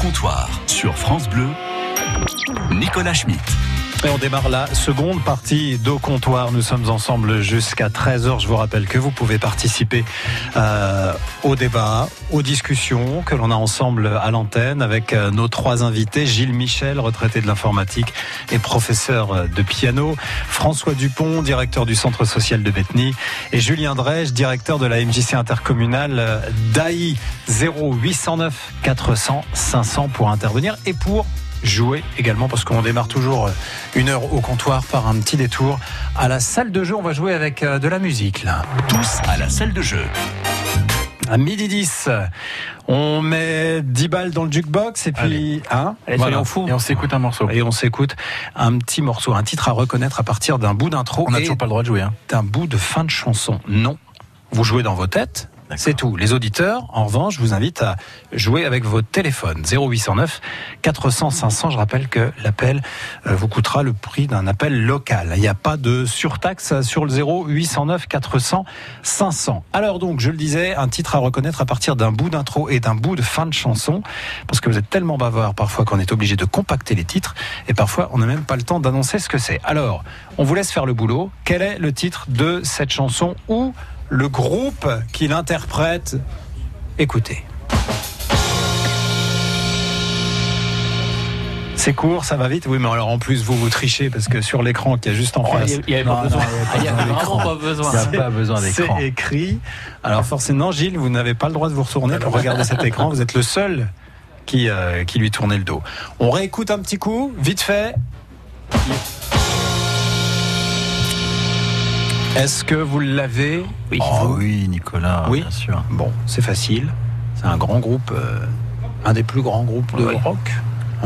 comptoir sur France Bleu, Nicolas Schmitt. Et on démarre la seconde partie d'Au comptoir. Nous sommes ensemble jusqu'à 13h. Je vous rappelle que vous pouvez participer euh, au débat, aux discussions que l'on a ensemble à l'antenne avec euh, nos trois invités. Gilles Michel, retraité de l'informatique et professeur de piano. François Dupont, directeur du centre social de Bethany. Et Julien Drège, directeur de la MJC intercommunale euh, d'AI 0809 400 500 pour intervenir et pour jouer également parce qu'on démarre toujours euh, une heure au comptoir par un petit détour à la salle de jeu. On va jouer avec euh, de la musique là. Tous à la salle de jeu. À midi 10, on met 10 balles dans le jukebox et puis hein, Allez, soyons fous. et on s'écoute un morceau. Et on s'écoute un petit morceau, un titre à reconnaître à partir d'un bout d'intro On n'a toujours pas le droit de jouer. Hein. d'un bout de fin de chanson. Non, vous jouez dans vos têtes. C'est tout. Les auditeurs, en revanche, je vous invite à jouer avec vos téléphones. 0809 400 500. Je rappelle que l'appel euh, vous coûtera le prix d'un appel local. Il n'y a pas de surtaxe sur le 0809 400 500. Alors donc, je le disais, un titre à reconnaître à partir d'un bout d'intro et d'un bout de fin de chanson, parce que vous êtes tellement bavard parfois qu'on est obligé de compacter les titres, et parfois on n'a même pas le temps d'annoncer ce que c'est. Alors, on vous laisse faire le boulot. Quel est le titre de cette chanson ou le groupe qui l'interprète Écoutez. C'est court, ça va vite. Oui, mais alors en plus, vous, vous trichez parce que sur l'écran qui est juste en face. Il n'y avait pas besoin. Il n'y avait d'écran. vraiment pas besoin. C'est- pas besoin C'est écrit. Alors forcément, Gilles, vous n'avez pas le droit de vous retourner pour regarder cet écran. Vous êtes le seul qui, euh, qui lui tournait le dos. On réécoute un petit coup, vite fait. Est-ce que vous l'avez Oui. Oh, oui, Nicolas. Oui. Bien sûr. Bon, c'est facile. C'est un grand groupe, euh, un des plus grands groupes de Oui. rock.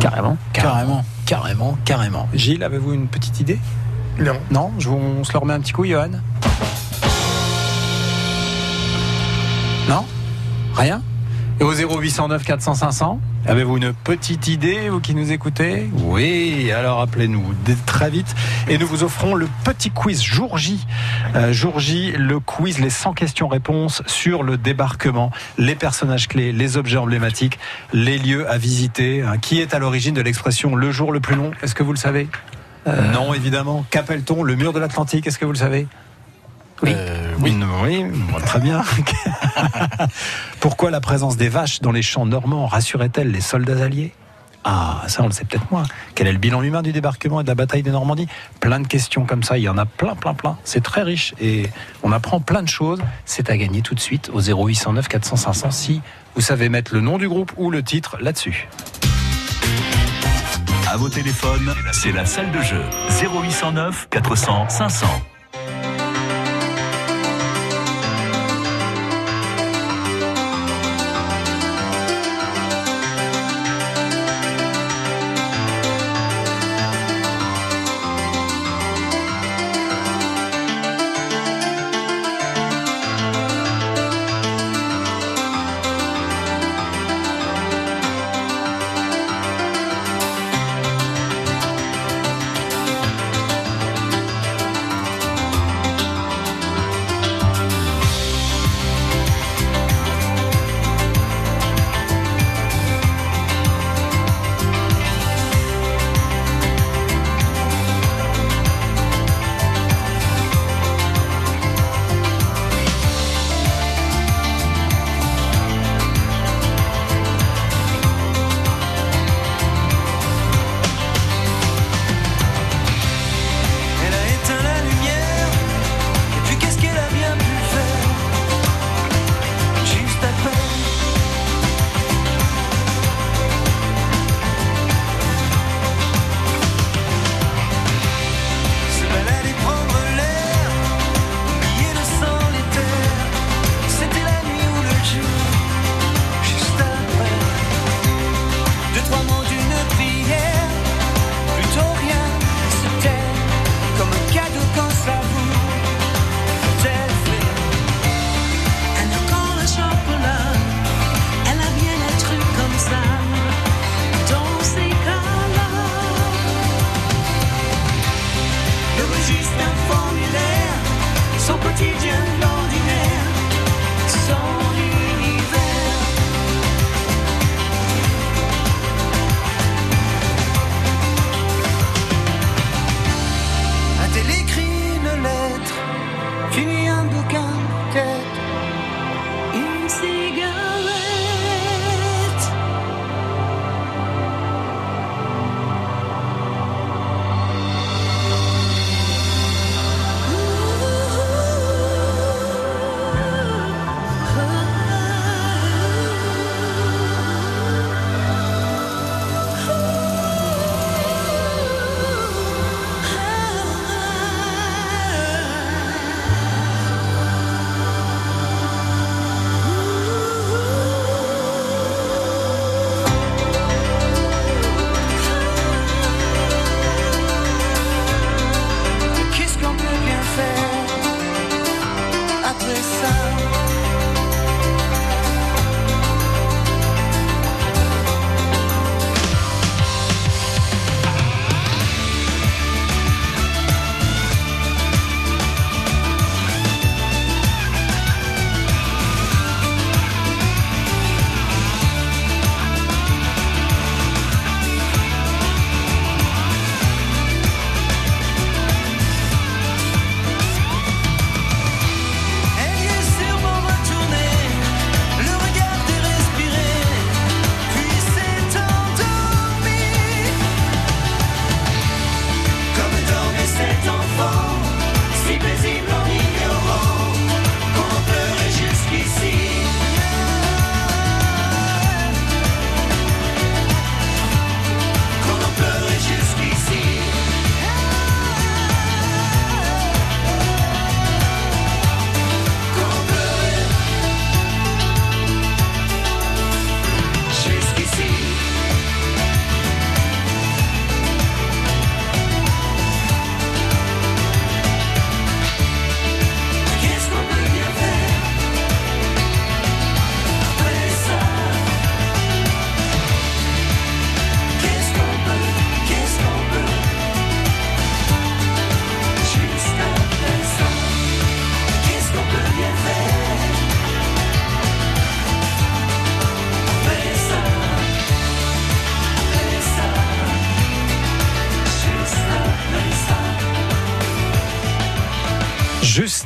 Carrément. Carrément, carrément, carrément. Gilles, avez-vous une petite idée Non. Non je vous, On se le remet un petit coup, Johan Non? Rien? Et au 0809 400 500 Avez-vous une petite idée, vous qui nous écoutez? Oui, alors appelez-nous très vite et nous vous offrons le petit quiz jour J. Euh, jour J, le quiz, les 100 questions-réponses sur le débarquement, les personnages clés, les objets emblématiques, les lieux à visiter. hein. Qui est à l'origine de l'expression le jour le plus long Est-ce que vous le savez? Non, évidemment. Qu'appelle-t-on le mur de l'Atlantique? Est-ce que vous le savez? Oui. Euh, oui, oui, très bien. Pourquoi la présence des vaches dans les champs normands rassurait-elle les soldats alliés? Ah, ça on le sait peut-être moins. Quel est le bilan humain du débarquement et de la bataille de Normandie? Plein de questions comme ça, il y en a plein, plein, plein. C'est très riche et on apprend plein de choses. C'est à gagner tout de suite au 0809 400 500 si vous savez mettre le nom du groupe ou le titre là-dessus. À vos téléphones, c'est la salle de jeu 0809 400 500.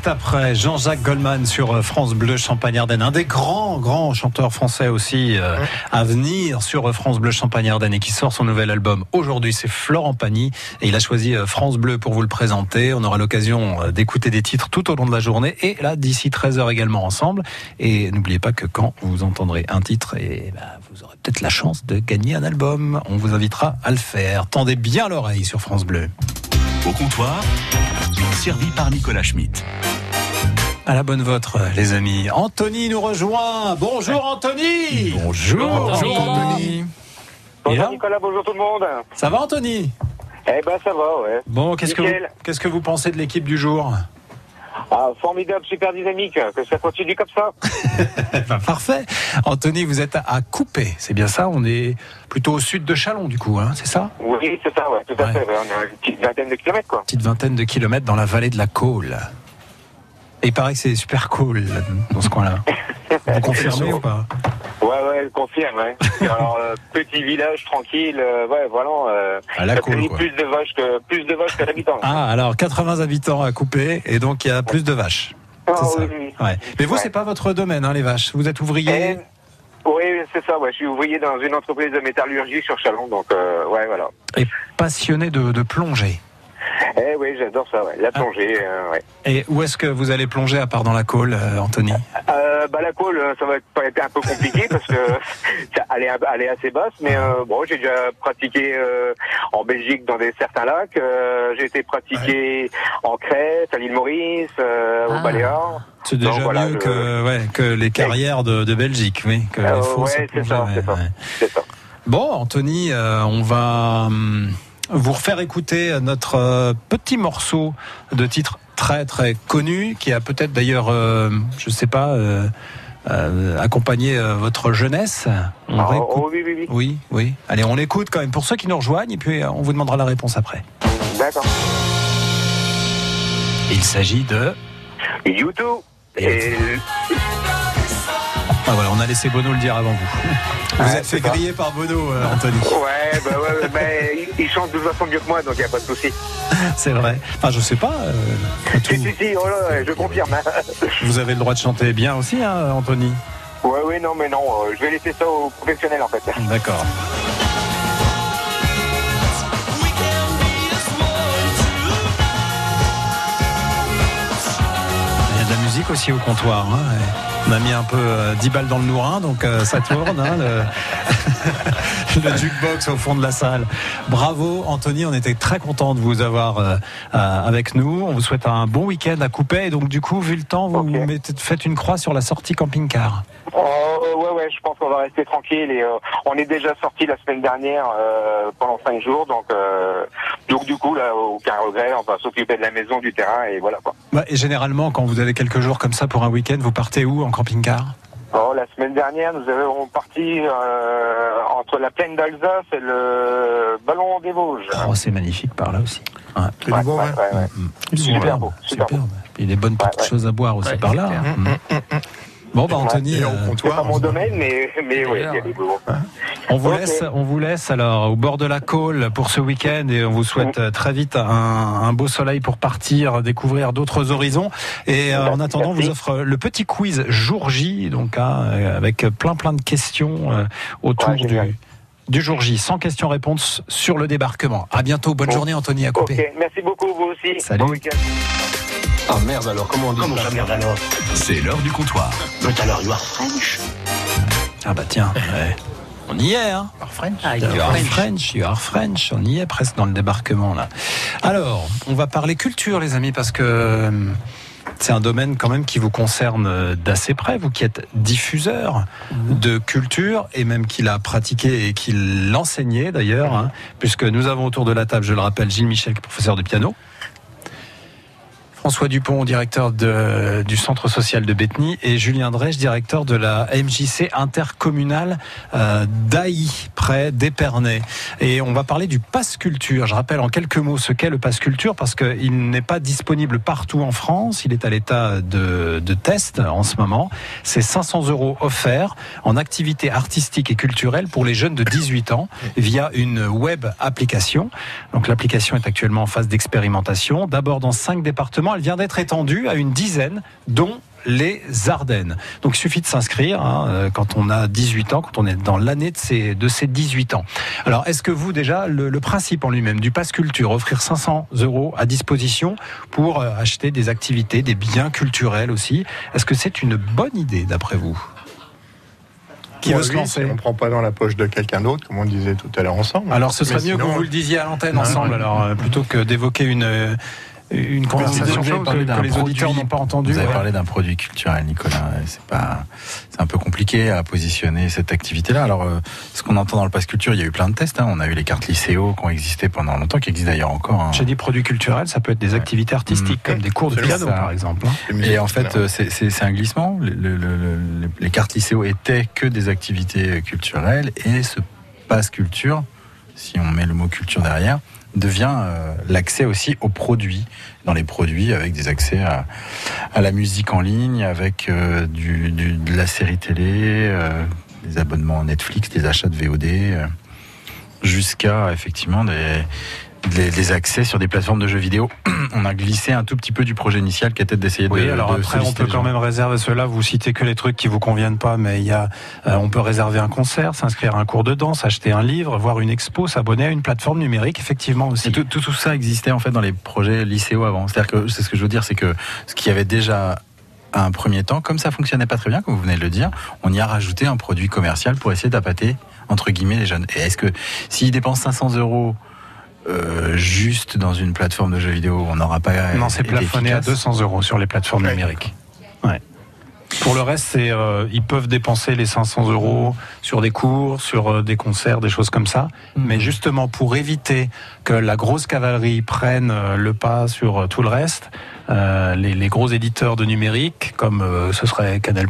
Après Jean-Jacques Goldman sur euh, France Bleu Champagne-Ardenne, un des grands, grands chanteurs français aussi euh, à venir sur euh, France Bleu Champagne-Ardenne et qui sort son nouvel album aujourd'hui. C'est Florent Pagny et il a choisi France Bleu pour vous le présenter. On aura l'occasion d'écouter des titres tout au long de la journée et là d'ici 13h également ensemble. Et n'oubliez pas que quand vous entendrez un titre, et bah, vous aurez peut-être la chance de gagner un album. On vous invitera à le faire. Tendez bien l'oreille sur France Bleu. Au comptoir, servi par Nicolas Schmitt. À la bonne vôtre, les amis. Anthony nous rejoint. Bonjour Anthony. Bonjour, Bonjour Anthony. Bonjour Nicolas, bonjour tout le monde. Ça va Anthony? Eh ben ça va, ouais. Bon, qu'est-ce que, vous, qu'est-ce que vous pensez de l'équipe du jour? Ah, formidable, super dynamique, que ça continue comme ça. Ben, Parfait. Anthony, vous êtes à Coupé, c'est bien ça? On est plutôt au sud de Chalon, du coup, hein, c'est ça? Oui, c'est ça, ouais, tout à Ouais. fait. on a une petite vingtaine de kilomètres, quoi. Petite vingtaine de kilomètres dans la vallée de la Côle. Et il paraît que c'est super cool là, dans ce coin-là. Vous confirmez ou pas? Ouais, ouais, je confirme, ouais. Alors, euh, petit village tranquille, euh, ouais, voilà. Euh, À la ça Côle, produit quoi. plus de vaches que plus de vaches que d'habitants. Ah, alors 80 habitants à Coupé et donc il y a plus de vaches. Ah, C'est ça. oui. Ouais. Mais vous, c'est pas votre domaine, hein, les vaches. Vous êtes ouvrier. Et- Oui, c'est ça, ouais. Je suis ouvrier dans une entreprise de métallurgie sur Chalon, donc euh, ouais, voilà. et passionné de, de plongée. Eh oui, j'adore ça, ouais. La plongée, euh, ouais. Et où est-ce que vous allez plonger à part dans la Côle, euh, Anthony Euh, bah la colle, ça va être, un peu compliqué parce que elle est, elle est assez basse, mais euh, bon, j'ai déjà pratiqué euh, en Belgique dans des certains lacs. euh, j'ai été pratiqué en Crète, à l'île Maurice, euh, Ah. Baléares. C'est déjà Donc, voilà, mieux je- que, ouais, que les carrières de, de Belgique, oui. Que Euh, les fosses ouais, à c'est ça, plonger, c'est ça. ouais. C'est ça. Bon, Anthony, euh, on va hum, vous refaire écouter notre euh, petit morceau de titre très très connu, qui a peut-être d'ailleurs, euh, je sais pas, euh, euh, accompagné votre jeunesse. On Ah, réécoute- oh, oui, oui, oui. Oui, oui. Allez, on l'écoute quand même pour ceux qui nous rejoignent et puis on vous demandera la réponse après. D'accord. Il s'agit de. YouTube. Et Ah voilà, on a laissé Bono le dire avant vous. Vous Ouais, êtes fait griller par Bono, euh, Anthony. ouais, bah ouais, bah, il, chante de toute façon mieux que moi, donc il n'y a pas de souci. C'est vrai. Enfin, je sais pas. euh, tout, Si, si, si, oh là, ouais, je confirme. hein. vous avez le droit de chanter bien aussi, hein, Anthony. ouais, oui, non, mais non, euh, je vais laisser ça aux professionnels en fait. D'accord. Il y a de la musique aussi au comptoir. hein, et On a mis un peu euh, 10 balles dans le nourrin, donc euh, ça tourne. hein, le... le jukebox au fond de la salle. Bravo Anthony, on était très content de vous avoir euh, euh, avec nous. On vous souhaite un bon week-end à Coupet. Et donc du coup, vu le temps, vous mettez, faites une croix sur la sortie camping-car. Oh, ouais, ouais, je pense qu'on va rester tranquille et on est déjà sorti la semaine dernière pendant cinq jours, donc donc du coup là, aucun regret, on va s'occuper de la maison, du terrain et voilà quoi. Bah, et généralement, quand vous avez quelques jours comme ça pour un week-end, vous partez où camping-car Oh, la semaine dernière, nous avons parti euh, entre la plaine d'Alsace et le ballon des Vosges. Oh, c'est magnifique par là aussi. Ouais. Ouais, ouais, ouais, ouais. Super beau, super beau. superbe. Puis des bonnes petites Ouais, ouais. choses à boire aussi Ouais, par là. Mm. Bon, bah Anthony, euh, C'est pas mon domaine, mais mais ouais, il y a des beaux. on vous laisse, on vous laisse alors au bord de la Côle pour ce week-end et on vous souhaite euh, très vite un, un beau soleil pour partir, découvrir d'autres horizons. Et euh, en attendant, on vous offre le petit quiz jour J, donc hein, euh, avec plein plein de questions euh, autour Ouais, du du jour J, sans questions-réponses sur le débarquement. À bientôt, bonne Bon. journée Anthony à couper. Merci beaucoup vous aussi. Salut. Bon week-end. Ah merde alors, comment on dit ça merde alors C'est l'heure du comptoir. But alors, you are French Ah bah tiens, ouais. on y est, hein French. You are French, you are French, on y est presque dans le débarquement là. Alors, on va parler culture les amis parce que euh, c'est un domaine quand même qui vous concerne euh, d'assez près, vous qui êtes diffuseur de culture et même qui l'a pratiqué et qui l'enseignait d'ailleurs, hein, puisque nous avons autour de la table, je le rappelle, Gilles Michel, qui est professeur de piano. François Dupont, directeur du centre social de Bethny, et Julien Drèche, directeur de la MJC intercommunale euh, d'Ailly, près d'Épernay. Et on va parler du pass culture. Je rappelle en quelques mots ce qu'est le pass culture parce qu'il n'est pas disponible partout en France. Il est à l'état de, de test en ce moment. C'est 500 euros offerts en activité artistique et culturelle pour les jeunes de 18 ans via une web application. Donc l'application est actuellement en phase d'expérimentation. D'abord dans cinq départements. Elle vient d'être étendue à une dizaine, dont les Ardennes. Donc il suffit de s'inscrire hein, euh, quand on a 18 ans, quand on est dans l'année de ces, de ces 18 ans. Alors est-ce que vous déjà, le, le principe en lui-même du pass culture, offrir 500 euros à disposition pour euh, acheter des activités, des biens culturels aussi, est-ce que c'est une bonne idée d'après vous? Qui veut se lancer On ne prend pas dans la poche de quelqu'un d'autre, comme on disait tout à l'heure ensemble. Alors ce serait mieux que vous le disiez à l'antenne Non, ensemble, alors euh, plutôt que d'évoquer une une conversation que, que les auditeurs produit. n'ont pas entendu. Vous avez ouais. parlé d'un produit culturel, Nicolas. C'est pas, c'est un peu compliqué à positionner cette activité-là. Alors, euh, ce qu'on entend dans le pass culture, il y a eu plein de tests. hein. On a eu les cartes lycéo qui ont existé pendant longtemps, qui existent d'ailleurs encore. hein. J'ai dit produits culturels, ça peut être des activités artistiques Mmh. comme des cours de piano Ça. par exemple. hein. les musiques, Et en fait, euh, c'est- c'est c'est un glissement. Le- le- le- le- les cartes lycéo étaient que des activités culturelles et ce passe culture, si on met le mot culture derrière, devient euh, l'accès aussi aux produits. Dans les produits, avec des accès à, la musique en ligne, avec euh, de la série télé, euh, des abonnements Netflix, des achats de VOD, jusqu'à effectivement des, des, des accès sur des plateformes de jeux vidéo. on a glissé un tout petit peu du projet initial qui était d'essayer Oui, de. alors de après on peut les quand même réserver cela. Vous citez que les trucs qui vous conviennent pas, mais il y a, euh, on peut réserver un concert, s'inscrire à un cours de danse, acheter un livre, voir une expo, s'abonner à une plateforme numérique, effectivement aussi. Et tout, tout, tout ça existait en fait dans les projets lycéaux avant. C'est-à-dire que c'est ce que je veux dire, c'est que ce qui avait déjà à un premier temps, comme ça fonctionnait pas très bien, comme vous venez de le dire, on y a rajouté un produit commercial pour essayer d'appâter entre guillemets les jeunes. Et est-ce que s'ils dépensent 500 euros euh, juste dans une plateforme de jeux vidéo, on n'aura pas Non, c'est plafonné à efficace 200 euros sur les plateformes Ouais. numériques. Pour le reste, c'est euh, ils peuvent dépenser les 500 euros sur des cours, sur euh, des concerts, des choses comme ça. Mhm. Mais justement, pour éviter que la grosse cavalerie prenne euh, le pas sur euh, tout le reste, euh, les, les gros éditeurs de numérique, comme euh, ce serait Canal+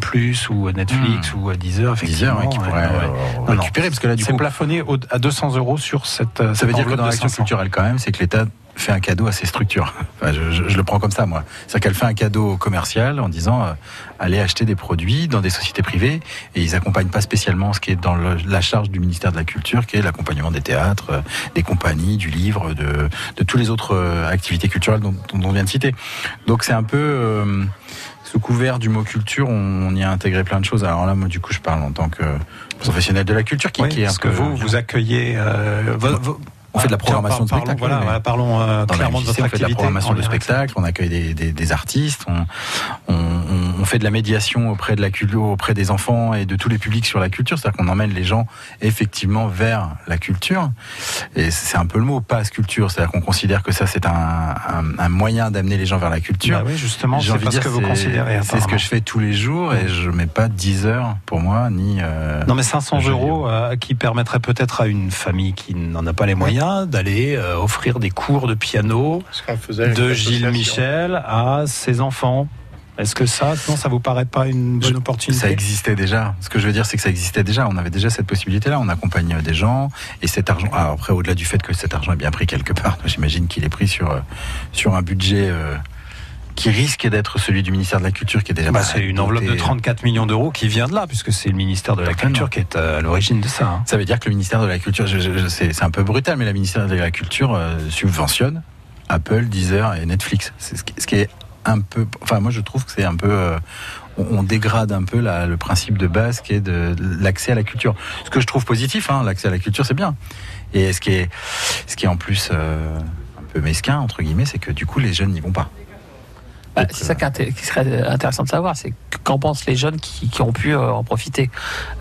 ou Netflix ou euh, Deezer, effectivement, Diseur, ouais, qui pourrait ouais. Non, non. récupérer, parce que là, du c'est coup, plafonné au- à 200 euros sur cette. Ça cette veut dire que dans l'action 500. culturelle, quand même, c'est que l'État fait un cadeau à ses structures. Enfin, je, je- je le prends comme ça, moi. C'est-à-dire qu'elle fait un cadeau commercial en disant euh, allez acheter des produits dans des sociétés privées et ils accompagnent pas spécialement ce qui est dans le- la charge du ministère de la Culture, qui est l'accompagnement des théâtres, euh, des compagnies, du livre, de, de toutes les autres euh, activités culturelles dont, dont on vient de citer. Donc c'est un peu sous couvert du mot culture, on, y a intégré plein de choses. Alors là, moi, du coup, je parle en tant que professionnel de la culture, qui, Oui, qui est un parce que peu- vous, vous accueillez. euh, On fait de la programmation de spectacle. Voilà, parlons euh, clairement de votre on fait de la programmation de spectacle, on accueille des, des- des artistes, on, on- on- on fait de la médiation auprès de la culture, auprès des enfants et de tous les publics sur la culture, c'est-à-dire qu'on emmène les gens effectivement vers la culture. Et c'est un peu le mot passe culture, c'est-à-dire qu'on considère que ça c'est un, un- un moyen d'amener les gens vers la culture. Bah oui, justement, c'est ce que vous considérez. C'est ce que je fais tous les jours et je mets pas 10 heures pour moi ni. euh, Non mais 500 jeux euros euh, qui permettraient peut-être à une famille qui n'en a pas les moyens d'aller euh, offrir des cours de piano de. Gilles Michel à ses enfants. Est-ce que ça, non, ça vous paraît pas une bonne Je- opportunité Ça existait déjà. Ce que je veux dire, c'est que ça existait déjà. On avait déjà cette possibilité-là. On accompagne des gens et cet argent. Alors après, au-delà du fait que cet argent est bien pris quelque part, j'imagine qu'il est pris sur euh, sur un budget euh, qui risque d'être celui du ministère de la Culture, qui est déjà. Bah, c'est une enveloppe de doté. 34 millions d'euros qui vient de là, puisque c'est le ministère de la. Culture qui est à l'origine de ça. hein. Ça veut dire que le ministère de la Culture, c'est un peu brutal, mais le ministère de la Culture euh, subventionne Apple, Deezer et Netflix. C'est ce qui, ce qui est un peu. Enfin, moi, je trouve que c'est un peu. euh, on, dégrade un peu la- le principe de base qui est de l'accès à la culture. Ce que je trouve positif, hein, l'accès à la culture, c'est bien. Et ce qui est, ce qui est en plus euh, un peu mesquin entre guillemets, c'est que du coup, les jeunes n'y vont pas. Bah, c'est ça qui, est inté- qui serait intéressant de savoir, c'est qu'en pensent les jeunes qui, qui ont pu euh, en profiter.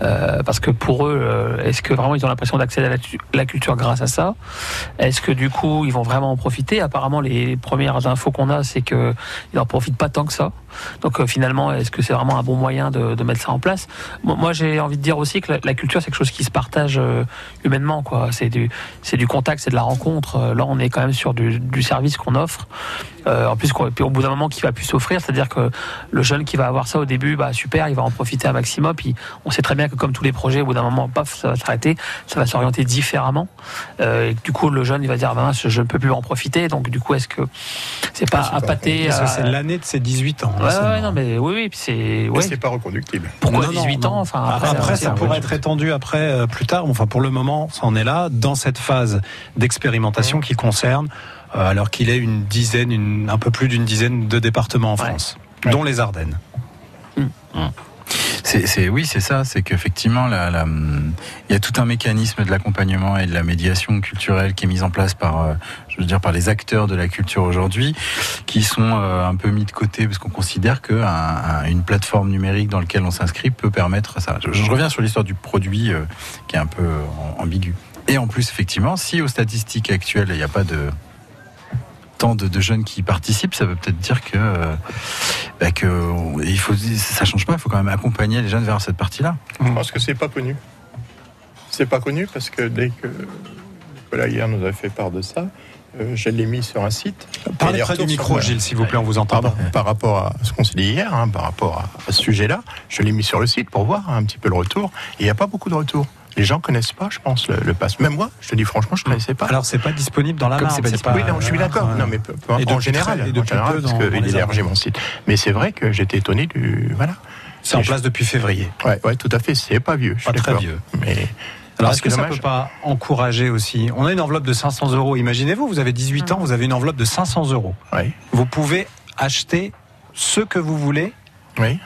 Euh, parce que pour eux, euh, est-ce que vraiment ils ont l'impression d'accéder à la, tu- la culture grâce à ça? Est-ce que du coup ils vont vraiment en profiter? Apparemment, les premières infos qu'on a, c'est qu'ils n'en profitent pas tant que ça. Donc euh, finalement, est-ce que c'est vraiment un bon moyen de, de mettre ça en place? Moi, moi, j'ai envie de dire aussi que la, la culture, c'est quelque chose qui se partage euh, humainement. quoi. C'est du, contact, c'est de la rencontre. Euh, Là, on est quand même sur du, du service qu'on offre. Euh, en plus, quoi, puis au bout d'un moment, qui va plus s'offrir, c'est-à-dire que le jeune qui va avoir ça au début, bah super, il va en profiter un maximum. Puis on sait très bien que comme tous les projets, au bout d'un moment, paf, ça va s'arrêter, ça va s'orienter différemment. Euh, et du coup, le jeune, il va dire, mince, je ne peux plus en profiter. Donc du coup, est-ce que c'est pas appâté que à- c'est l'année de ses 18 ans. Ouais, non, mais oui, oui, puis c'est. Ouais. c'est pas reconductible. Pourquoi Non, non, 18 non. ans Enfin, Après, après, ça pourrait être étendu après, euh, plus tard. Enfin, pour le moment, ça en est là, dans cette phase d'expérimentation qui concerne alors qu'il est une dizaine, une, un peu plus d'une dizaine de départements en. France, Ouais. dont les Ardennes. C'est, c'est- oui, c'est ça. C'est qu'effectivement, il y a tout un mécanisme de l'accompagnement et de la médiation culturelle qui est mise en place par, euh, je veux dire, par les acteurs de la culture aujourd'hui, qui sont euh, un peu mis de côté parce qu'on considère que un- un- une plateforme numérique dans laquelle on s'inscrit peut permettre ça. Je, je reviens sur l'histoire du produit euh, qui est un peu euh, ambigu. Et en plus, effectivement, si aux statistiques actuelles, il n'y a pas de tant de, de jeunes qui participent, ça veut peut-être dire que, euh, bah, que on- il faut, ça change pas. Il faut quand même accompagner les jeunes vers cette partie-là. Pense que c'est pas connu. C'est pas connu parce que dès que Nicolas hier nous a fait part de ça, euh, je l'ai mis sur un site. Parlez près du micro, Gilles, s'il vous plaît, on vous entend Pardon, par rapport à ce qu'on s'est dit hier, hein, par rapport à, à ce sujet-là, je l'ai mis sur le site pour voir un petit peu le retour. Et il n'y a pas beaucoup de retours. Les gens connaissent pas, je pense, le, le pass. Même moi, je te dis franchement, je ne connaissais pas. Alors, c'est pas disponible dans la Marne. c'est pas disponible. oui, non, je suis d'accord. euh, Non, mais peu- peu- Et en depuis général, très- en général, peu parce qu'il les est élargi Ardennes. mon site. Mais c'est vrai que j'étais étonné du. Voilà. C'est en place depuis février. Ouais, ouais, tout à fait. C'est pas vieux. Je suis très vieux. Mais Alors, Ah, est-ce que ça dommage. peut pas encourager aussi? On a une enveloppe de 500 euros. Imaginez-vous, vous avez 18 ans, vous avez une enveloppe de 500 euros. ouais, Vous pouvez acheter ce que vous voulez oui.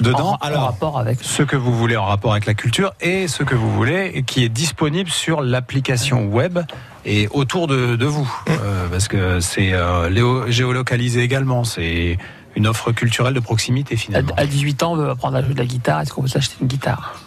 Dedans. en, en rapport avec. ce que vous voulez en rapport avec la culture et ce que vous voulez qui est disponible sur l'application web et autour de, de vous. Euh, parce que c'est euh, géolocalisé également. C'est une offre culturelle de proximité finalement. à 18 ans, on veut apprendre à jouer de la guitare. Est-ce qu'on peut s'acheter une guitare?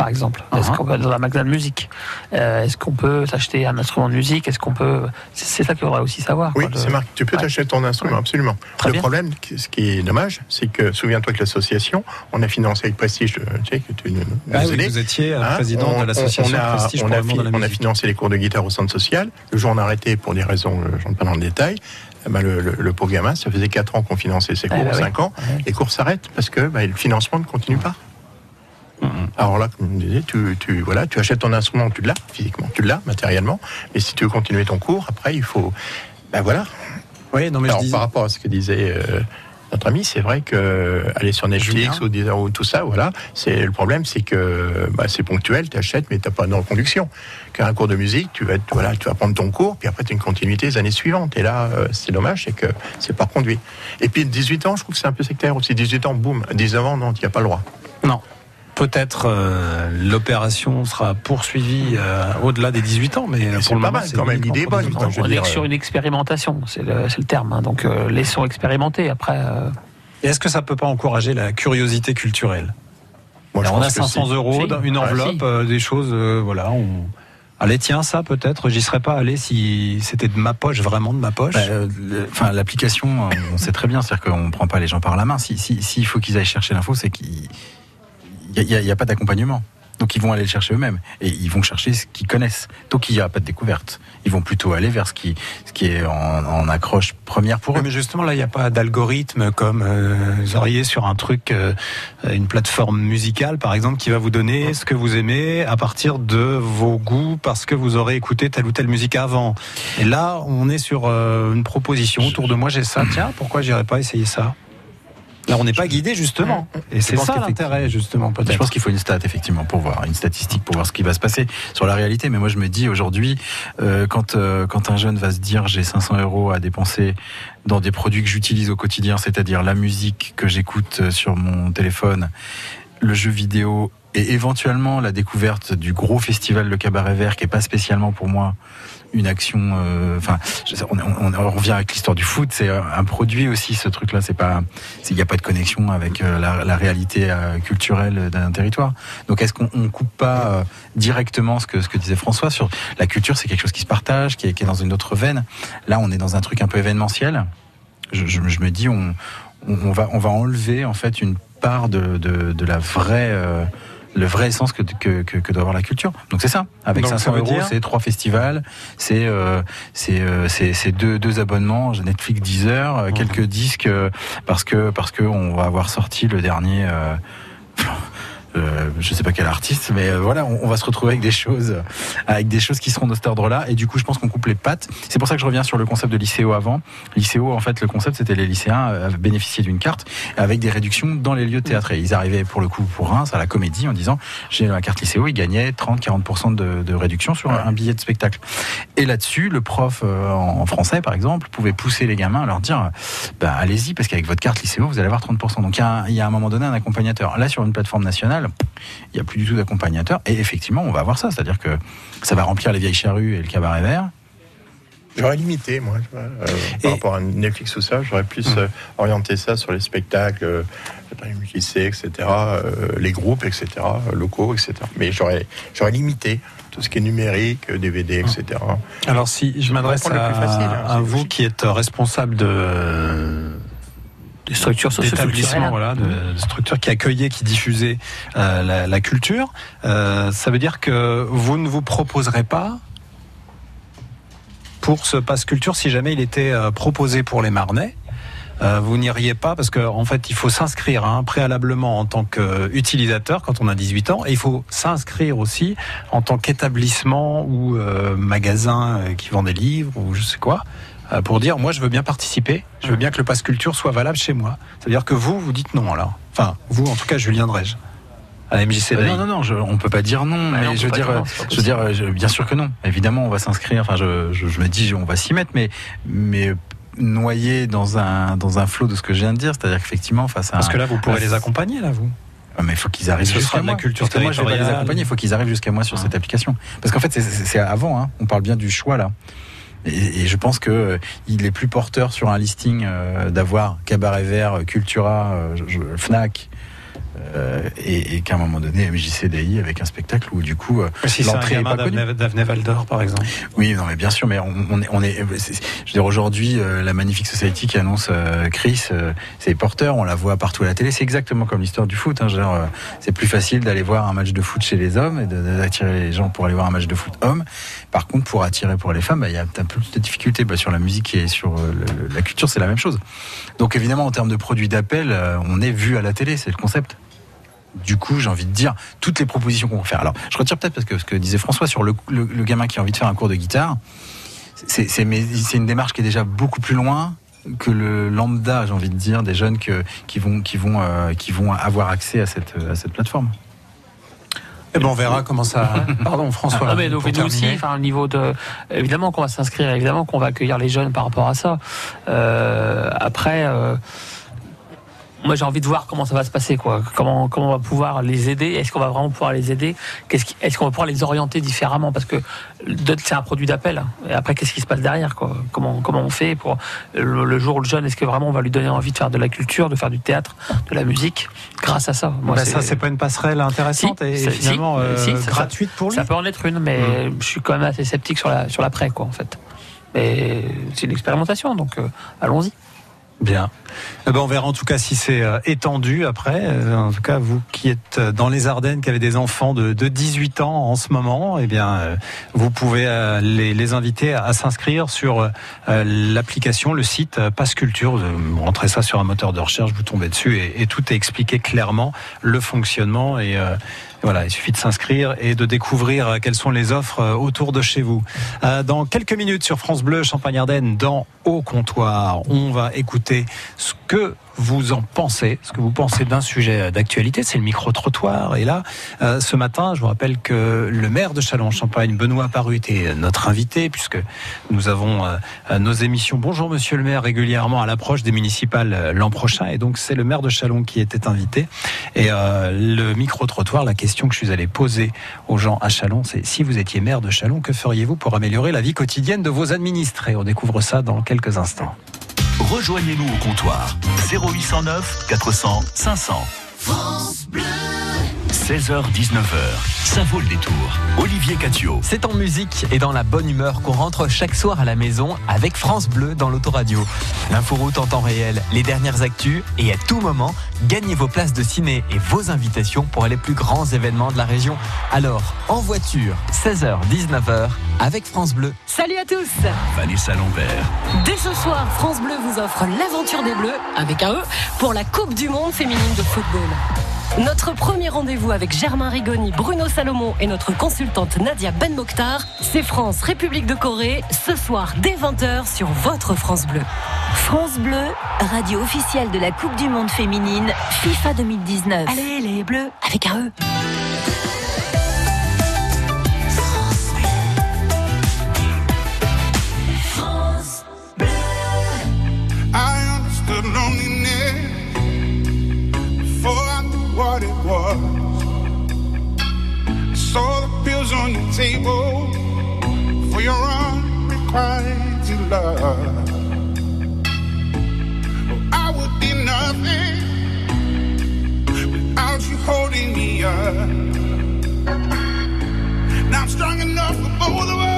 Par exemple. Est-ce Uh-huh. qu'on peut dans un magasin de musique? Euh, Est-ce qu'on peut s'acheter un instrument de musique? Est-ce qu'on peut C'est ça qu'il faudrait aussi savoir. Oui, c'est marqué. Tu peux Ouais. t'acheter ton instrument, absolument. Très le bien. problème, ce qui est dommage, c'est que, souviens-toi que l'association, on a financé avec Prestige, euh, tu sais, que tu nous, nous Ah oui, vous étiez euh, Hein, président on- de l'association on a- Prestige on pour a le la On financé les cours de guitare au centre social. Le jour où on a arrêté pour des raisons, je rentre pas dans le détail, eh ben, le, le- le pauvre gamin, ça faisait 4 ans qu'on finançait ses Ah cours, bah oui. 5 ans. Les cours s'arrêtent parce que bah, le financement ne continue pas. Alors là, comme je disais, tu, tu, voilà, tu achètes ton instrument, tu l'as physiquement, tu l'as matériellement, mais si tu veux continuer ton cours, après, il faut. Ben voilà, Oui, non mais alors, je par rapport à ce que disait euh, notre ami, c'est vrai que aller sur Netflix ou, ou tout ça, voilà, c'est le problème, c'est que bah, c'est ponctuel, tu achètes, mais tu n'as pas de reconduction. Qu'un cours de musique, tu vas, voilà, tu vas prendre ton cours, puis après tu as une continuité les années suivantes. Et là, euh, c'est dommage, c'est que c'est pas conduit. Et puis 18 ans, je trouve que c'est un peu sectaire aussi. 18 ans, boum, 19 ans, non, tu n'y as pas le droit. Non. Peut-être euh, l'opération sera poursuivie euh, au-delà des 18 ans, mais, pour le pas moment, mal c'est quand même, l'idée bonne, 18 ans. quoi. je veux on est sur euh, une expérimentation, c'est le, terme. hein. Donc euh, laissons expérimenter. Après, euh, Est-ce que ça peut pas encourager la curiosité culturelle? Moi, je Alors, On a pense que 500 si. euros, Si. une Ouais, enveloppe, si. euh, des choses, euh, voilà. On... Allez, tiens, ça peut-être, j'y serais pas allé si c'était de ma poche, vraiment de ma poche. Bah, euh, le- Enfin, l'application, on sait très bien, c'est-à-dire qu'on prend pas les gens par la main. Si, si, s'il faut qu'ils aillent chercher l'info, c'est qu'il n'y a, il il pas d'accompagnement. Donc ils vont aller le chercher eux-mêmes et ils vont chercher ce qu'ils connaissent. Donc il n'y a pas de découverte. Ils vont plutôt aller vers ce qui, ce qui est en, en accroche première pour eux. mais justement, là, il n'y a pas d'algorithme comme euh, vous auriez sur un truc, euh, une plateforme musicale, par exemple, qui va vous donner ce que vous aimez à partir de vos goûts parce que vous aurez écouté telle ou telle musique avant. Et là, on est sur euh, une proposition autour de moi, j'ai ça, tiens, pourquoi j'irais pas essayer ça? Là, on n'est pas guidé, justement. Et c'est ça l'intérêt, justement, Je pense qu'il faut une stat effectivement pour voir une statistique pour voir ce qui va se passer sur la réalité. Mais moi je me dis aujourd'hui euh, quand euh, quand un jeune va se dire j'ai 500 euros à dépenser dans des produits que j'utilise au quotidien, c'est-à-dire la musique que j'écoute euh, sur mon téléphone, le jeu vidéo et éventuellement la découverte du gros festival Le Cabaret Vert qui est pas spécialement pour moi une action. euh, Enfin, sais, on, on- revient avec l'histoire du foot. C'est un produit aussi ce truc-là. C'est pas, il n'y a pas de connexion avec euh, la, réalité euh, culturelle d'un territoire. Donc, est-ce qu'on on coupe pas euh, directement ce que ce que disait François sur la culture C'est quelque chose qui se partage, qui est, dans une autre veine. Là, on est dans un truc un peu événementiel. Je, me dis, on, va on va enlever en fait une part de, de, de la vraie euh, le vrai essence que, que, que, que doit avoir la culture. Donc c'est ça. Avec Donc, ça 500 veut euros, dire c'est trois festivals, c'est euh, c'est euh, deux, deux abonnements, Netflix, Deezer, euh, quelques disques euh, parce que parce que on va avoir sorti le dernier. Euh, euh, je sais pas quel artiste, mais euh, voilà, on, va se retrouver avec des choses, avec des choses qui seront de cet ordre-là. Et du coup, je pense qu'on coupe les pattes. C'est pour ça que je reviens sur le concept de lycéo avant. Lycéo, en fait, le concept, c'était les lycéens euh, bénéficier d'une carte avec des réductions dans les lieux. Et ils arrivaient pour le coup pour Reims à la comédie en disant j'ai la carte lycéo, ils gagnaient 30-40% de, réduction sur un billet de spectacle. Et là-dessus, le prof euh, en français, par exemple, pouvait pousser les gamins à leur dire bah, allez-y, parce qu'avec votre carte lycéo, vous allez avoir 30%. Donc il y, il y a à un moment donné un accompagnateur. Là, sur une plateforme nationale, il n'y a plus du tout d'accompagnateur. Et effectivement, on va avoir ça. C'est-à-dire que ça va remplir les vieilles charrues et le cabaret vert. J'aurais limité, moi, vois, euh, par rapport à Netflix ou ça, j'aurais plus euh, orienté ça sur les spectacles, euh, les lycées, etc., euh, les groupes, etc., euh, locaux, etc. Mais j'aurais, j'aurais limité tout ce qui est numérique, DVD, etc. Alors si je m'adresse à, facile, hein, à vous qui êtes responsable de Des structures d'établissements, voilà, de, de structures qui accueillaient, qui diffusaient euh, la, la culture. Euh, ça veut dire que vous ne vous proposerez pas pour ce passe culture si jamais il était euh, proposé pour les Marnais. vous n'iriez pas parce qu'en en fait il faut s'inscrire hein, préalablement en tant qu'utilisateur quand on a 18 ans et il faut s'inscrire aussi en tant qu'établissement ou magasin qui vend des livres ou je sais quoi pour dire moi je veux bien participer, je veux bien que le passe culture soit valable chez moi. C'est-à-dire que vous, vous dites non alors. Enfin, vous en tout cas Julien Drège. À la MJC Euh, non, non, non, je, on peut pas dire non. Bah mais je veux dire, non, euh, je veux dire, euh, bien sûr que non. Évidemment, on va s'inscrire. Enfin, je, je, je me dis, on va s'y mettre, mais, mais noyé dans un dans un flot de ce que je viens de dire, c'est-à-dire qu'effectivement, face à Parce que là, vous pourrez Ah, les accompagner, là, vous. Ah, mais il faut qu'ils arrivent jusqu'à moi. culture Parce que moi, je vais pas les accompagner. Il faut qu'ils arrivent jusqu'à moi sur Ah. cette application. Parce qu'en fait, c'est avant. Hein. On parle bien du choix là. Et, et je pense que euh, il est plus porteur sur un listing euh, d'avoir Cabaret Vert, euh, Cultura, euh, je- Fnac. euh, et, et qu'à un moment donné MJCDI avec un spectacle où du coup euh, Si l'entrée est gamin pas connue. d'Avenay d'Avenay Val d'Or, par exemple. Oui, non, mais bien sûr, mais on, on est, on est, je veux dire, aujourd'hui, euh, la Magnifique Society qui annonce euh, Chris, euh, c'est porteur, on la voit partout à la télé. C'est exactement comme l'histoire du foot. Hein, euh, c'est plus facile d'aller voir un match de foot chez les hommes et d'attirer les gens pour aller voir un match de foot homme. Par contre, pour attirer pour les femmes, bah, il y a un peu plus de difficultés bah, sur la musique et sur euh, la culture, c'est la même chose. Donc évidemment, en termes de produits d'appel, euh, on est vu à la télé, c'est le concept. Du coup, j'ai envie de dire toutes les propositions qu'on va faire. Alors, je retire peut-être parce que ce que disait François sur le, gamin qui a envie de faire un cours de guitare, c'est une démarche qui est déjà beaucoup plus loin que le lambda, j'ai envie de dire, des jeunes qui vont qui vont euh, qui vont avoir accès à cette plateforme. Et ben, on verra comment ça. Pardon, François. Ah, mais donc, nous aussi, enfin, au niveau de, évidemment qu'on va s'inscrire, évidemment qu'on va accueillir les jeunes par rapport à ça. Euh, après, euh, moi, j'ai envie de voir comment ça va se passer, quoi. Comment, comment on va pouvoir les aider? Est-ce qu'on va vraiment pouvoir les aider? Qu'est-ce qui- Est-ce qu'on va pouvoir les orienter différemment? Parce que c'est un produit d'appel. Et après, qu'est-ce qui se passe derrière, quoi? Comment, comment on fait pour le, le jour où le jeune Est-ce que vraiment on va lui donner envie de faire de la culture, de faire du théâtre, de la musique, grâce à ça Moi, Bah, ça, c'est pas une passerelle intéressante Si, et finalement si, euh, si, ça- gratuite pour lui. Ça peut en être une, mais je suis quand même assez sceptique sur la sur l'après, quoi, en fait. Mais c'est une expérimentation, donc euh, allons-y. Bien. Eh ben, on verra en tout cas si c'est euh, étendu après. Euh, en tout cas, vous qui êtes euh, dans les Ardennes, qui avez des enfants de, de 18 ans en ce moment, eh bien, vous pouvez les, les inviter à, à s'inscrire sur l'application, le site Passe Culture. Vous rentrez ça sur un moteur de recherche, vous tombez dessus et, et tout est expliqué clairement, le fonctionnement et voilà, il suffit de s'inscrire et de découvrir euh, quelles sont les offres euh, autour de chez vous. Euh, Dans quelques minutes sur France Bleu Champagne-Ardenne, dans Au comptoir, on va écouter ce que vous en pensez, ce que vous pensez d'un sujet d'actualité, c'est le micro-trottoir. Et là, euh, ce matin, je vous rappelle que le maire de Châlons-Champagne, Benoît Paru, était notre invité, puisque nous avons euh, nos émissions Bonjour Monsieur le maire régulièrement à l'approche des municipales euh, l'an prochain. Et donc, c'est le maire de Châlons qui était invité. Et euh, le micro-trottoir, la question que je suis allé poser aux gens à Châlons, c'est si vous étiez maire de Châlons, que feriez-vous pour améliorer la vie quotidienne de vos administrés? On découvre ça dans quelques instants. Rejoignez-nous au comptoir 0809 400 500. 16h-19h, ça vaut le détour. Olivier Catio. C'est en musique et dans la bonne humeur qu'on rentre chaque soir à la maison avec France Bleu dans l'autoradio. L'inforoute en temps réel, les dernières actus et à tout moment, gagnez vos places de ciné et vos invitations pour les plus grands événements de la région. Alors, en voiture, 16h, 19h, avec France Bleu. Salut à tous Vanessa Lambert. Dès ce soir, France Bleu vous offre l'aventure des Bleus, avec un E, pour la Coupe du Monde féminine de football. Notre premier rendez-vous avec Germain Rigoni, Bruno Salomon et notre consultante Nadia Ben Mokhtar, c'est France République de Corée, ce soir dès 20h sur votre France Bleu. France Bleu, radio officielle de la Coupe du Monde féminine FIFA 2019. Allez les bleus avec un E. love. I would be nothing without you holding me up. Now I'm strong enough for both of us.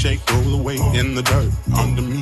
Shake, roll away in the dirt. Under me,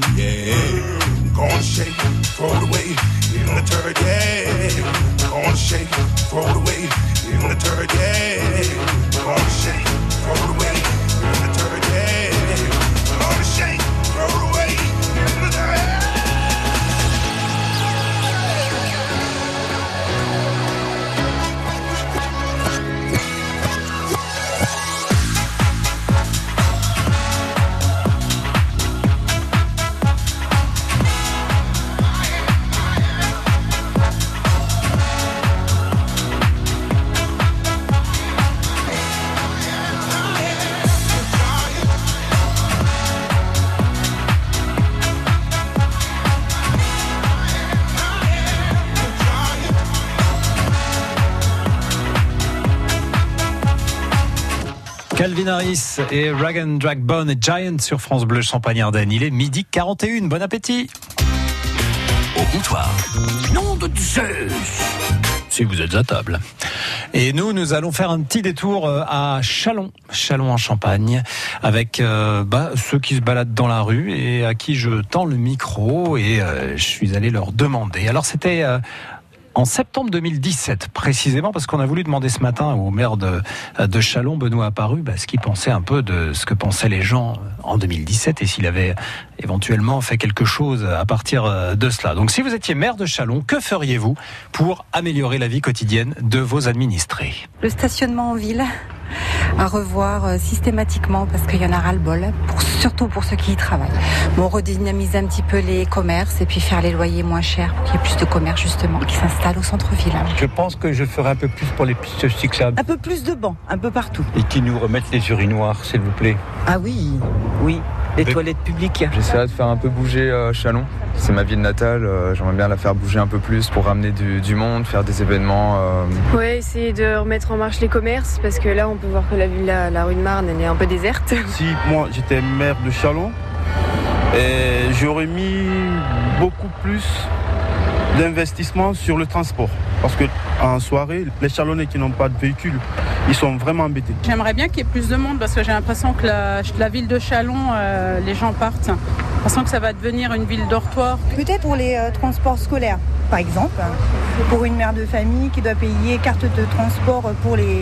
Calvin Harris et Ragan Dragbone et Giant sur France Bleu Champagne-Ardenne. Il est midi 41. Bon appétit. Au comptoir. Nom de Zeus Si vous êtes à table. Et nous, nous allons faire un petit détour euh, à Chalon, Chalon en Champagne, avec euh, bah, ceux qui se baladent dans la rue et à qui je tends le micro et euh, je suis allé leur demander. Alors c'était euh, en septembre 2017, précisément, parce qu'on a voulu demander ce matin au maire de, de Chalon, Benoît Apparu, bah, ce qu'il pensait un peu de ce que pensaient les gens en 2017 et s'il avait éventuellement fait quelque chose à partir euh, de cela. Donc si vous étiez maire de Chalon, que feriez-vous pour améliorer la vie quotidienne de vos administrés? Le stationnement en ville à revoir euh, systématiquement parce qu'il y en a ras-le-bol, pour, surtout pour ceux qui y travaillent. Bon, redynamiser un petit peu les commerces et puis faire les loyers moins chers pour qu'il y ait plus de commerces justement qui s'installent au centre-ville. Je pense que je ferai un peu plus pour les pistes cyclables. Un peu plus de bancs, un peu partout. Et qui nous remettent les urinoirs, s'il vous plaît. Ah oui, oui. Les toilettes publiques. J'essaierai de faire un peu bouger euh, Chalon. C'est ma ville natale, euh, j'aimerais bien la faire bouger un peu plus pour ramener du, du monde, faire des événements. euh. Ouais, essayer de remettre en marche les commerces parce que là on peut voir que la ville, la, la rue de Marne, elle est un peu déserte. Si moi j'étais maire de Chalon, j'aurais mis beaucoup plus d'investissement sur le transport. Parce que en soirée, les Chalonnais qui n'ont pas de véhicule, ils sont vraiment embêtés. J'aimerais bien qu'il y ait plus de monde parce que j'ai l'impression que la, la ville de Chalon, euh, les gens partent. J'ai l'impression que ça va devenir une ville dortoir. Peut-être pour les euh, transports scolaires, par exemple. Pour une mère de famille qui doit payer carte de transport pour les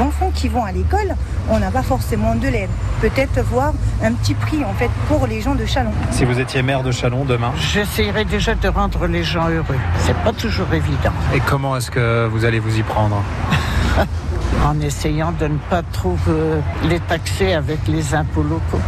enfants qui vont à l'école, on n'a pas forcément de l'aide. Peut-être voir un petit prix en fait pour les gens de Chalon. Si vous étiez maire de Chalon demain J'essayerai déjà de rendre les gens heureux. C'est pas toujours évident. Et comment est-ce que vous allez vous y prendre? En essayant de ne pas trop euh, les taxer avec les impôts locaux.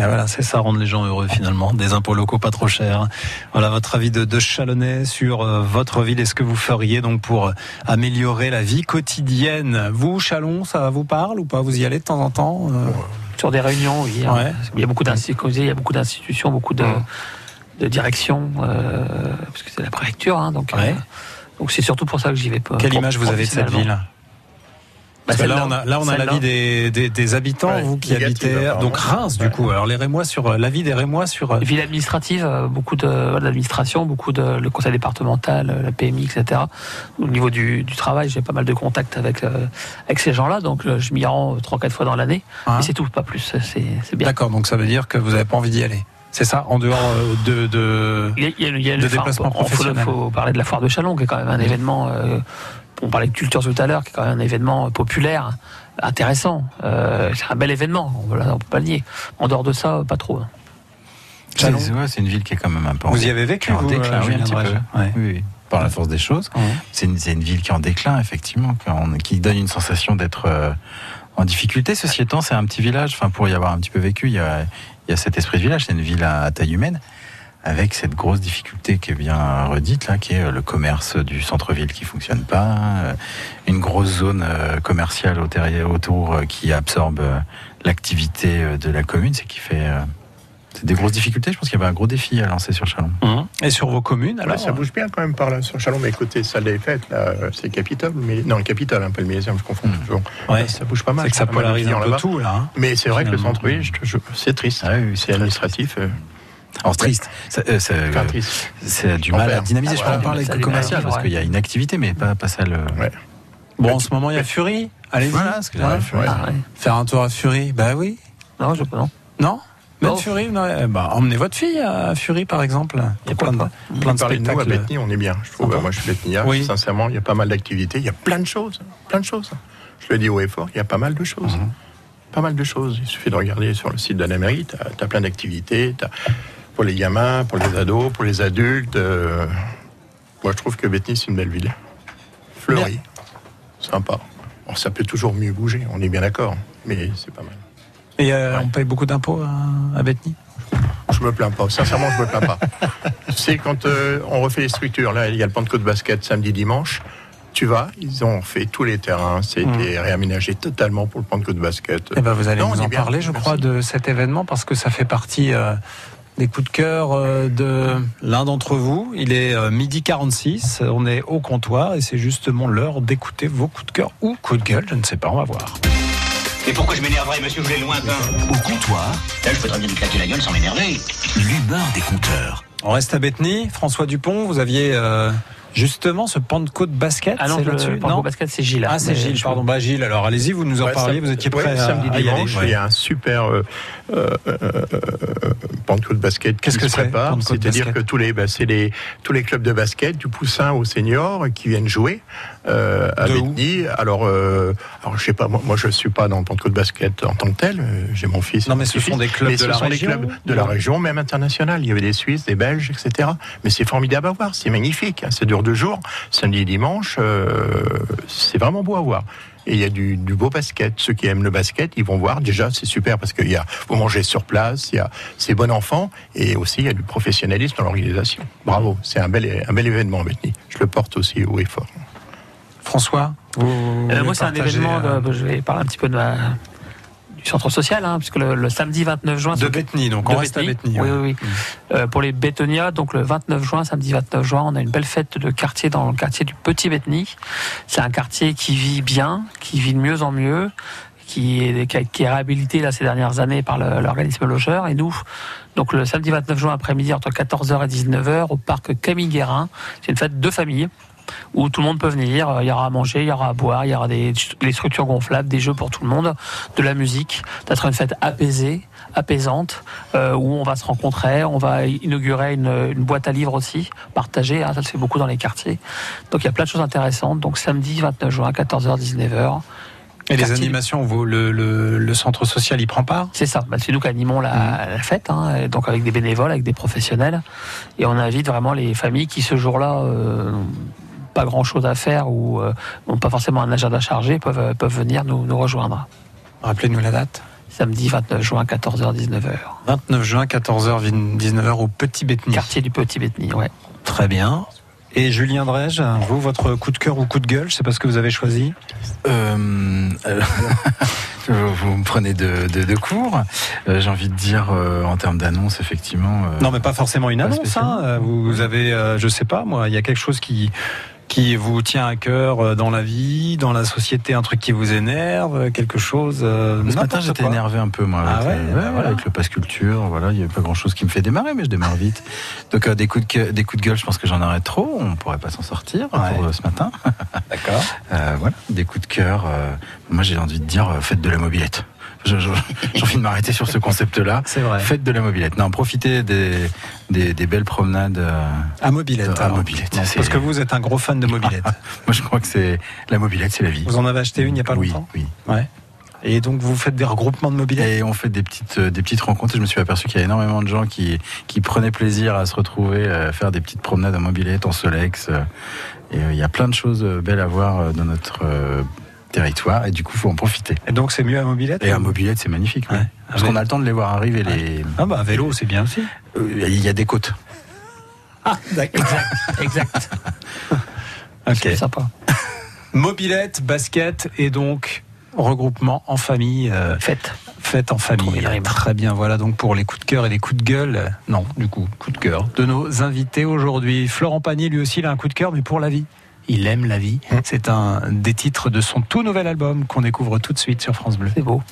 Ah, voilà, c'est ça, rendre les gens heureux finalement. Des impôts locaux pas trop chers. Voilà votre avis de, de Chalonnais sur euh, votre ville et ce que vous feriez donc pour euh, améliorer la vie quotidienne. Vous, Chalon, ça vous parle ou pas? Vous y allez de temps en temps euh? Sur des réunions, oui. hein. Ouais. Il y a beaucoup d'institutions, il y a beaucoup d'institutions, beaucoup de, de directions, euh, parce que c'est la préfecture, hein, donc. euh, donc c'est surtout pour ça que j'y vais pas. Quelle image vous avez de cette ville? Parce que là, on a, là, on a celle-là. l'avis des, des, des habitants, Ouais, vous qui habitez donc Reims, du coup. Alors les Rémois sur euh, l'avis des Rémois sur. euh, Ville administrative, euh, beaucoup de l'administration, beaucoup de le conseil départemental, euh, la PMI, etc. Au niveau du, du travail, j'ai pas mal de contacts avec euh, avec ces gens-là, donc euh, je m'y rends trois quatre fois dans l'année, Hein mais c'est tout, pas plus. C'est bien. D'accord, donc ça veut dire que vous n'avez pas envie d'y aller. C'est ça, en dehors euh, de, de, Il y a, il y a- il y a de déplacements on- on- faut, parler de la foire de Chalon, qui est quand même un événement. euh, on parlait de culture tout à l'heure, qui est quand même un événement populaire, intéressant. Euh, c'est un bel événement, on ne peut pas le nier. En dehors de ça, pas trop. C'est ouais, une ville qui est quand même un peu en Vous y avez vécu, en vous, déclin, euh, oui, un petit peu. Ouais. Oui, oui, par la force des choses. C'est une, ville qui est en déclin, effectivement, qui, en- qui donne une sensation d'être euh, en difficulté. Ceci étant, c'est un petit village. Enfin, pour y avoir un petit peu vécu, il y a, il y a cet esprit de village. C'est une ville à, à taille humaine, avec cette grosse difficulté qui est bien redite là, qui est euh, le commerce du centre-ville qui fonctionne pas, euh, une grosse zone euh, commerciale autour qui absorbe l'activité de la commune, c'est qui fait c'est des grosses difficultés. Je pense qu'il y avait un gros défi à lancer sur Chalon. Et sur vos communes, alors Ouais, ça bouge bien quand même par là sur Chalon, mais côté salle des fêtes, là, euh, c'est Capitole, mais non, le Capitole, un peu le Millésium, je confonds toujours. Ouais. Là, ça bouge pas mal. C'est que ça pas mal de polarise un peu là-bas. tout, là, hein, mais c'est vrai que le centre-ville, je c'est triste. c'est administratif. euh, Alors triste, ça, euh, ça, euh, Enfin, triste. c'est du mal à dynamiser. Ah, je voilà. peux en parler avec le commercial parce ouais. qu'il y a une activité, mais pas, pas celle. Bon, en ce moment, il y a Fury. Allez-y. Voilà, ce que Ouais. ouais. Ah, ouais. Faire un tour à Fury. Bah oui. Non, je non. Non? Même Non. Fury non, eh ben, Emmenez votre fille à Fury, par exemple. Il y a plein de, plein de nous à spectacles. Bethany, on est bien. Je trouve, moi, je suis Bethanyard. Oui. Sincèrement, il y a pas mal d'activités. Il y a plein de choses. Plein de choses. Je le dis haut et fort, il y a pas mal de choses. Mhm. Pas mal de choses. Il suffit de regarder sur le site de la mairie. Tu as, plein d'activités. Pour les gamins, pour les ados, pour les adultes. euh, Moi, je trouve que Bethany, c'est une belle ville. Fleurie. Sympa. Bon, ça peut toujours mieux bouger, on est bien d'accord. Mais c'est pas mal. Et euh, on paye beaucoup d'impôts à, à Bethany Je me plains pas, sincèrement, je me plains pas. C'est quand euh, on refait les structures, là, il y a le Pentecôte basket samedi, dimanche. Tu vas, ils ont fait tous les terrains, c'était réaménagé totalement pour le Pentecôte basket. Eh ben, vous allez Non, nous en bien, parler, je merci. crois, de cet événement parce que ça fait partie euh, des coups de cœur euh, de l'un d'entre vous. Il est euh, midi 46, on est au comptoir et c'est justement l'heure d'écouter vos coups de cœur ou coups de gueule, je ne sais pas, on va voir. Et pourquoi je m'énerverais, monsieur Vous êtes lointain Au comptoir, Là, je peux très bien lui claquer la gueule sans m'énerver. l'humeur des compteurs. On reste à Bethany. François Dupont, vous aviez euh, Justement, ce Pentecôte basket, Ah non, c'est le Pentecôte basket, c'est Gilles. Ah, c'est Gilles, pardon. Bah, Gilles, alors allez-y, vous nous en Ouais, parliez, vous étiez ouais, prêt à, samedi à y aller. dimanche, ouais. il y a un super euh, euh, euh, euh, Pentecôte basket Qu'est-ce qui que se c'est, prépare. C'est-à-dire que tous les, bah, c'est les, tous les clubs de basket, du poussin au senior, qui viennent jouer euh, à Bétheny. Alors, euh, alors, je sais pas, moi, moi je suis pas dans le Pentecôte basket en tant que tel. J'ai mon fils. Non, mais ce sont des clubs Mais de ce la sont des région clubs de la Ouais. région, même internationale. Il y avait des Suisses, des Belges, etc. Mais c'est formidable à voir. C'est magnifique. hein. Ça dure deux jours, samedi et dimanche. euh, c'est vraiment beau à voir. Et il y a du, du beau basket. Ceux qui aiment le basket, ils vont voir. Déjà, c'est super parce qu'il y a, vous mangez sur place, il y a, c'est bon enfant, et aussi il y a du professionnalisme dans l'organisation. Bravo. C'est un bel, un bel événement, Bethany. Je le porte aussi haut et fort. François vous Euh, moi, c'est un événement. euh, de- je vais parler un petit peu de ma- du centre social, hein, puisque le, le samedi 29 juin. De Bethany, donc de on reste à Oui, ouais. oui, oui. Euh, pour les Béthonias, donc le 29 juin, samedi 29 juin, on a une belle fête de quartier dans le quartier du Petit Bethany. C'est un quartier qui vit bien, qui vit de mieux en mieux, qui est, qui a- qui est réhabilité là, ces dernières années par l'organisme logeur. Et nous, donc le samedi 29 juin après-midi, entre 14h et 19h, au parc Camille Guérin, c'est une fête de famille où tout le monde peut venir. Il y aura à manger, il y aura à boire, il y aura des, des structures gonflables, des jeux pour tout le monde, de la musique. Ça sera une fête apaisée, apaisante, euh, où on va se rencontrer. On va inaugurer une, une boîte à livres aussi, partagée. hein, ça se fait beaucoup dans les quartiers. Donc il y a plein de choses intéressantes. Donc samedi 29 juin, 14h, 19h. Et les animations, vous, le, le, le centre social y prend part? C'est ça, bah, c'est nous qui animons la, Mm. la fête, hein, donc avec des bénévoles, avec des professionnels. Et on invite vraiment les familles qui, ce jour-là, euh, pas grand-chose à faire ou euh, n'ont pas forcément un agenda chargé, peuvent, peuvent venir nous, nous rejoindre. Rappelez-nous la date. Samedi 29 juin, 14h, 19h. 29 juin, 14h, 19h au Petit Bethany. Quartier du Petit Bethany, ouais. Très bien. Et Julien Drège, vous, votre coup de cœur ou coup de gueule, c'est pas ce que vous avez choisi Euh, euh, vous me prenez de, de, de cours. Euh, J'ai envie de dire, euh, en termes d'annonce, effectivement. euh, Non, mais pas forcément une annonce. Hein. Euh, Vous avez, euh, je sais pas, moi, il y a quelque chose qui qui vous tient à cœur euh, dans la vie, dans la société, un truc qui vous énerve, euh, quelque chose. euh, Ce matin, j'étais énervé un peu, moi, Ah avec, ouais, le, bah ouais, voilà. avec le pass culture. Voilà, il n'y a pas grand chose qui me fait démarrer, mais je démarre vite. Donc, euh, des, coups de, des coups de gueule, je pense que j'en aurais trop. On pourrait pas s'en sortir Ouais. pour euh, ce matin. D'accord. Euh, voilà, des coups de cœur. euh, moi, j'ai envie de dire, euh, faites de la mobilette. J'ai envie de m'arrêter sur ce concept-là. C'est vrai. Faites de la mobilette. Non, profitez des, des, des belles promenades. euh, À mobilette. À mobilette, Non, Parce que vous êtes un gros fan de mobilette. Moi, je crois que c'est la mobilette, c'est la vie. vous en avez acheté une il y a pas oui, longtemps oui. Ouais. Et donc vous faites des regroupements de mobilette Et on fait des petites, euh, des petites rencontres et je me suis aperçu qu'il y a énormément de gens qui, qui prenaient plaisir à se retrouver, à faire des petites promenades en mobilette, en Solex. euh, Et euh, il y a plein de choses euh, belles à voir euh, dans notre euh, territoire et du coup, faut en profiter. Et donc c'est mieux à mobilette Et à mobilette, c'est magnifique. oui. Ouais. Parce Ah, qu'on a le temps de les voir arriver. Les... Ah bah à vélo c'est bien aussi. Euh, Il y a des côtes. Ah d'accord. Exact, exact. ok. C'est sympa. Mobilette, basket et donc regroupement en famille. euh, Fête. Fête en famille. Très bien, voilà donc pour les coups de cœur et les coups de gueule. Non, du coup, coup de cœur de nos invités aujourd'hui. Florent Pagny, lui aussi, il a un coup de cœur, mais pour la vie. Il aime la vie. C'est un des titres de son tout nouvel album qu'on découvre tout de suite sur France Bleu. C'est beau.